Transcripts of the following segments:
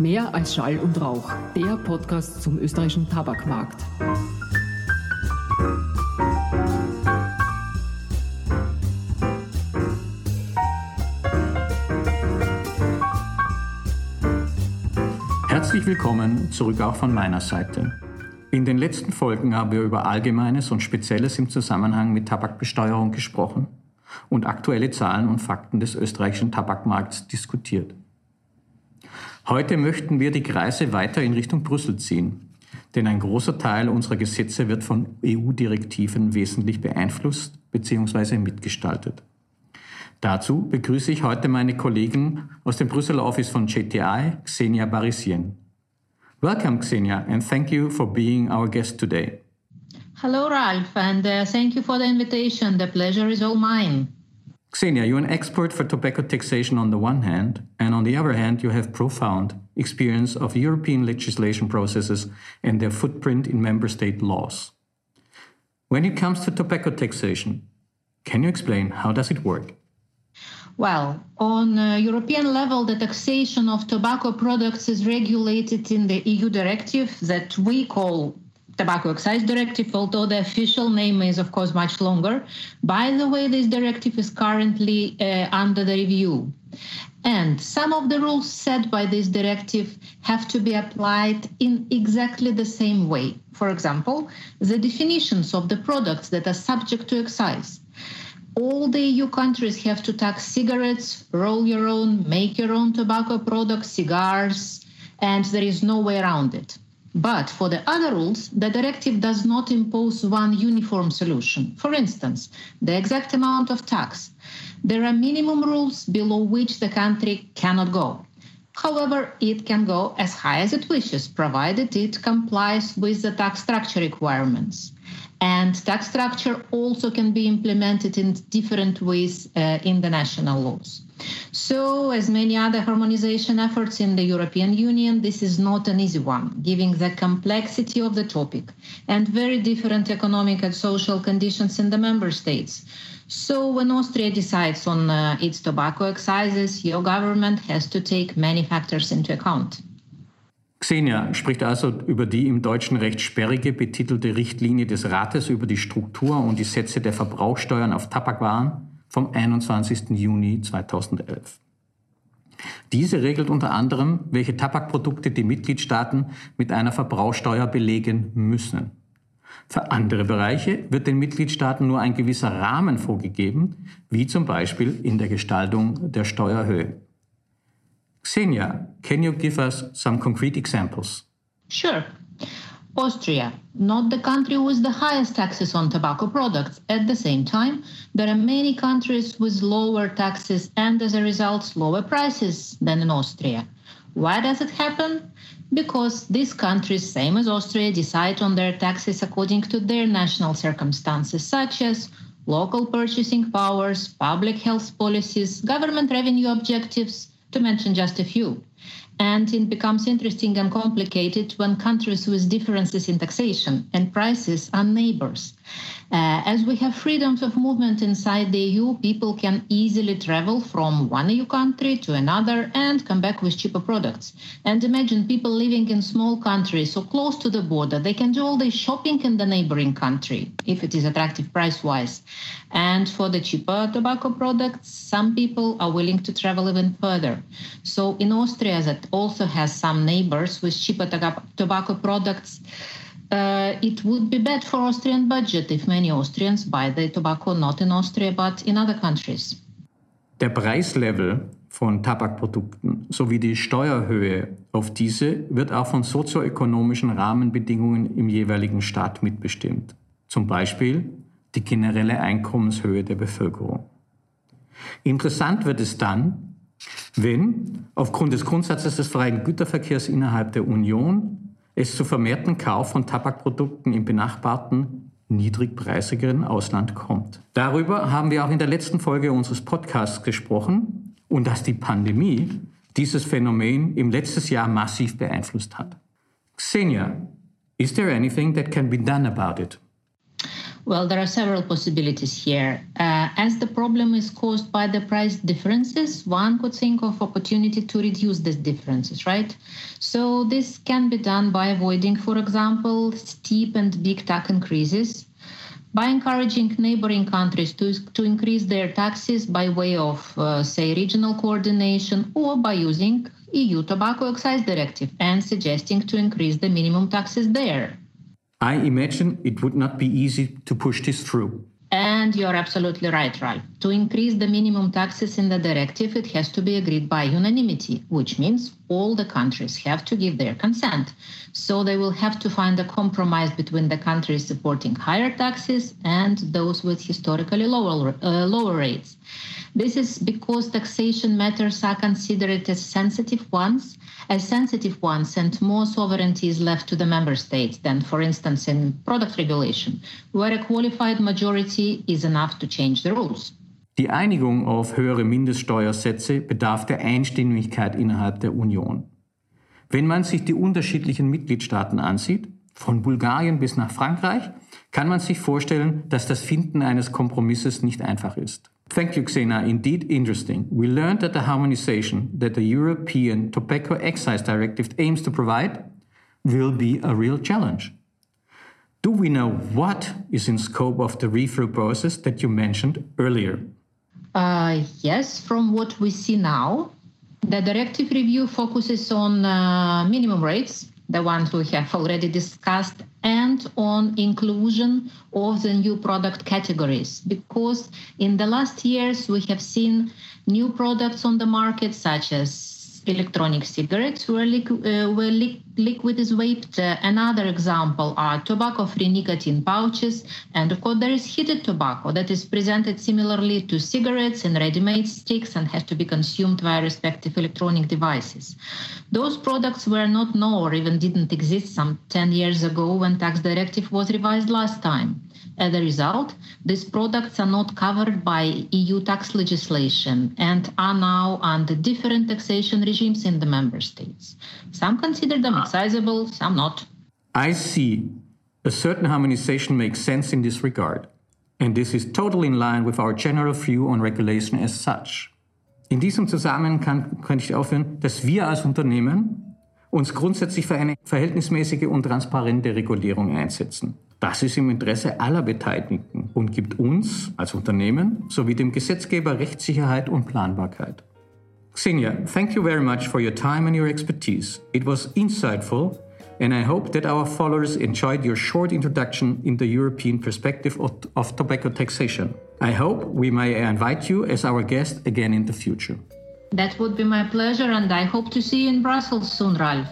Mehr als Schall und Rauch, der Podcast zum österreichischen Tabakmarkt. Herzlich willkommen zurück auch von meiner Seite. In den letzten Folgen haben wir über Allgemeines und Spezielles im Zusammenhang mit Tabakbesteuerung gesprochen und aktuelle Zahlen und Fakten des österreichischen Tabakmarkts diskutiert. Heute möchten wir die Kreise weiter in Richtung Brüssel ziehen, denn ein großer Teil unserer Gesetze wird von EU-Direktiven wesentlich beeinflusst bzw. mitgestaltet. Dazu begrüße ich heute meine Kollegen aus dem Brüsseler Office von JTI, Xenia Barisien. Welcome, Xenia, and thank you for being our guest today. Hello, Ralph, and uh, thank you for the invitation. The pleasure is all mine. Xenia, you're an expert for tobacco taxation on the one hand, and on the other hand, you have profound experience of European legislation processes and their footprint in member state laws. When it comes to tobacco taxation, can you explain how does it work? Well, on uh, European level, the taxation of tobacco products is regulated in the EU directive that we call Tobacco Excise Directive, although the official name is, of course, much longer. By the way, this directive is currently uh, under the review. And some of the rules set by this directive have to be applied in exactly the same way. For example, the definitions of the products that are subject to excise all the EU countries have to tax cigarettes, roll your own, make your own tobacco products, cigars, and there is no way around it. But for the other rules, the directive does not impose one uniform solution. For instance, the exact amount of tax. There are minimum rules below which the country cannot go. However, it can go as high as it wishes, provided it complies with the tax structure requirements. And tax structure also can be implemented in different ways uh, in the national laws. So, as many other harmonization efforts in the European Union, this is not an easy one, given the complexity of the topic and very different economic and social conditions in the member states. So, when Austria decides on uh, its tobacco excises, your government has to take many factors into account. Xenia spricht also über die im deutschen Recht sperrige betitelte Richtlinie des Rates über die Struktur und die Sätze der Verbrauchsteuern auf Tabakwaren vom 21. Juni 2011. Diese regelt unter anderem, welche Tabakprodukte die Mitgliedstaaten mit einer Verbrauchsteuer belegen müssen. Für andere Bereiche wird den Mitgliedstaaten nur ein gewisser Rahmen vorgegeben, wie zum Beispiel in der Gestaltung der Steuerhöhe. Xenia, can you give us some concrete examples? Sure. Austria, not the country with the highest taxes on tobacco products. At the same time, there are many countries with lower taxes and as a result, lower prices than in Austria. Why does it happen? Because these countries, same as Austria, decide on their taxes according to their national circumstances, such as local purchasing powers, public health policies, government revenue objectives, to mention just a few. And it becomes interesting and complicated when countries with differences in taxation and prices are neighbors. Uh, as we have freedoms of movement inside the EU, people can easily travel from one EU country to another and come back with cheaper products. And imagine people living in small countries so close to the border, they can do all their shopping in the neighboring country if it is attractive price wise. And for the cheaper tobacco products, some people are willing to travel even further. So in Austria, that also has some neighbors with cheaper tobacco products uh, it would be bad for Austrian budget if many Austrians buy the tobacco not in Austria but in other countries. Der Preislevel von Tabakprodukten sowie die Steuerhöhe auf diese wird auch von sozioökonomischen Rahmenbedingungen im jeweiligen Staat mitbestimmt. Zum Beispiel die generelle Einkommenshöhe der Bevölkerung. Interessant wird es dann, wenn aufgrund des Grundsatzes des freien Güterverkehrs innerhalb der Union es zu vermehrten Kauf von Tabakprodukten im benachbarten, niedrigpreisigeren Ausland kommt. Darüber haben wir auch in der letzten Folge unseres Podcasts gesprochen und dass die Pandemie dieses Phänomen im letzten Jahr massiv beeinflusst hat. Xenia, is there anything that can be done about it? Well, there are several possibilities here. Uh, as the problem is caused by the price differences, one could think of opportunity to reduce these differences, right? So this can be done by avoiding, for example, steep and big tax increases, by encouraging neighboring countries to, to increase their taxes by way of, uh, say, regional coordination, or by using EU Tobacco Excise Directive and suggesting to increase the minimum taxes there. I imagine it would not be easy to push this through. And you're absolutely right, Ralph. To increase the minimum taxes in the directive, it has to be agreed by unanimity, which means all the countries have to give their consent. So they will have to find a compromise between the countries supporting higher taxes and those with historically lower, uh, lower rates. This is because taxation matters are considered as sensitive ones as sensitive ones and more sovereignty is left to the member states than, for instance, in product regulation, where a qualified majority is enough to change the rules. Die Einigung auf höhere Mindeststeuersätze bedarf der Einstimmigkeit innerhalb der Union. Wenn man sich die unterschiedlichen Mitgliedstaaten ansieht, von Bulgarien bis nach Frankreich, kann man sich vorstellen, dass das Finden eines Kompromisses nicht einfach ist. Thank you, Xenia. Indeed interesting. We learned that the harmonization that the European Tobacco Excise Directive aims to provide will be a real challenge. Do we know what is in scope of the review process that you mentioned earlier? Uh, yes, from what we see now, the directive review focuses on uh, minimum rates, the ones we have already discussed, and on inclusion of the new product categories. Because in the last years, we have seen new products on the market, such as electronic cigarettes where, liqu- uh, where li- liquid is vaped. Uh, another example are tobacco-free nicotine pouches. And of course, there is heated tobacco that is presented similarly to cigarettes in ready-made sticks and has to be consumed via respective electronic devices. Those products were not known or even didn't exist some 10 years ago when tax directive was revised last time. As a result, these products are not covered by EU tax legislation and are now under different taxation regimes in the member states. Some consider them ah. excisable, some not. I see. A certain harmonization makes sense in this regard. And this is totally in line with our general view on regulation as such. In diesem Zusammenhang kann, kann ich aufhören, dass wir als Unternehmen uns grundsätzlich für eine verhältnismäßige und transparente Regulierung einsetzen. Das ist im Interesse aller Beteiligten und gibt uns als Unternehmen sowie dem Gesetzgeber Rechtssicherheit und Planbarkeit. Xenia, thank you very much for your time and your expertise. It was insightful, and I hope that our followers enjoyed your short introduction in the European perspective of, of tobacco taxation. I hope we may invite you as our guest again in the future. That would be my pleasure, and I hope to see you in Brussels soon, Ralph.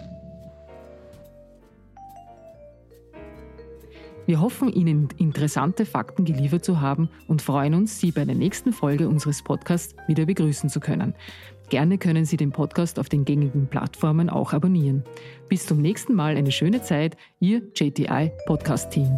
Wir hoffen, Ihnen interessante Fakten geliefert zu haben und freuen uns, Sie bei der nächsten Folge unseres Podcasts wieder begrüßen zu können. Gerne können Sie den Podcast auf den gängigen Plattformen auch abonnieren. Bis zum nächsten Mal eine schöne Zeit, Ihr JTI Podcast Team.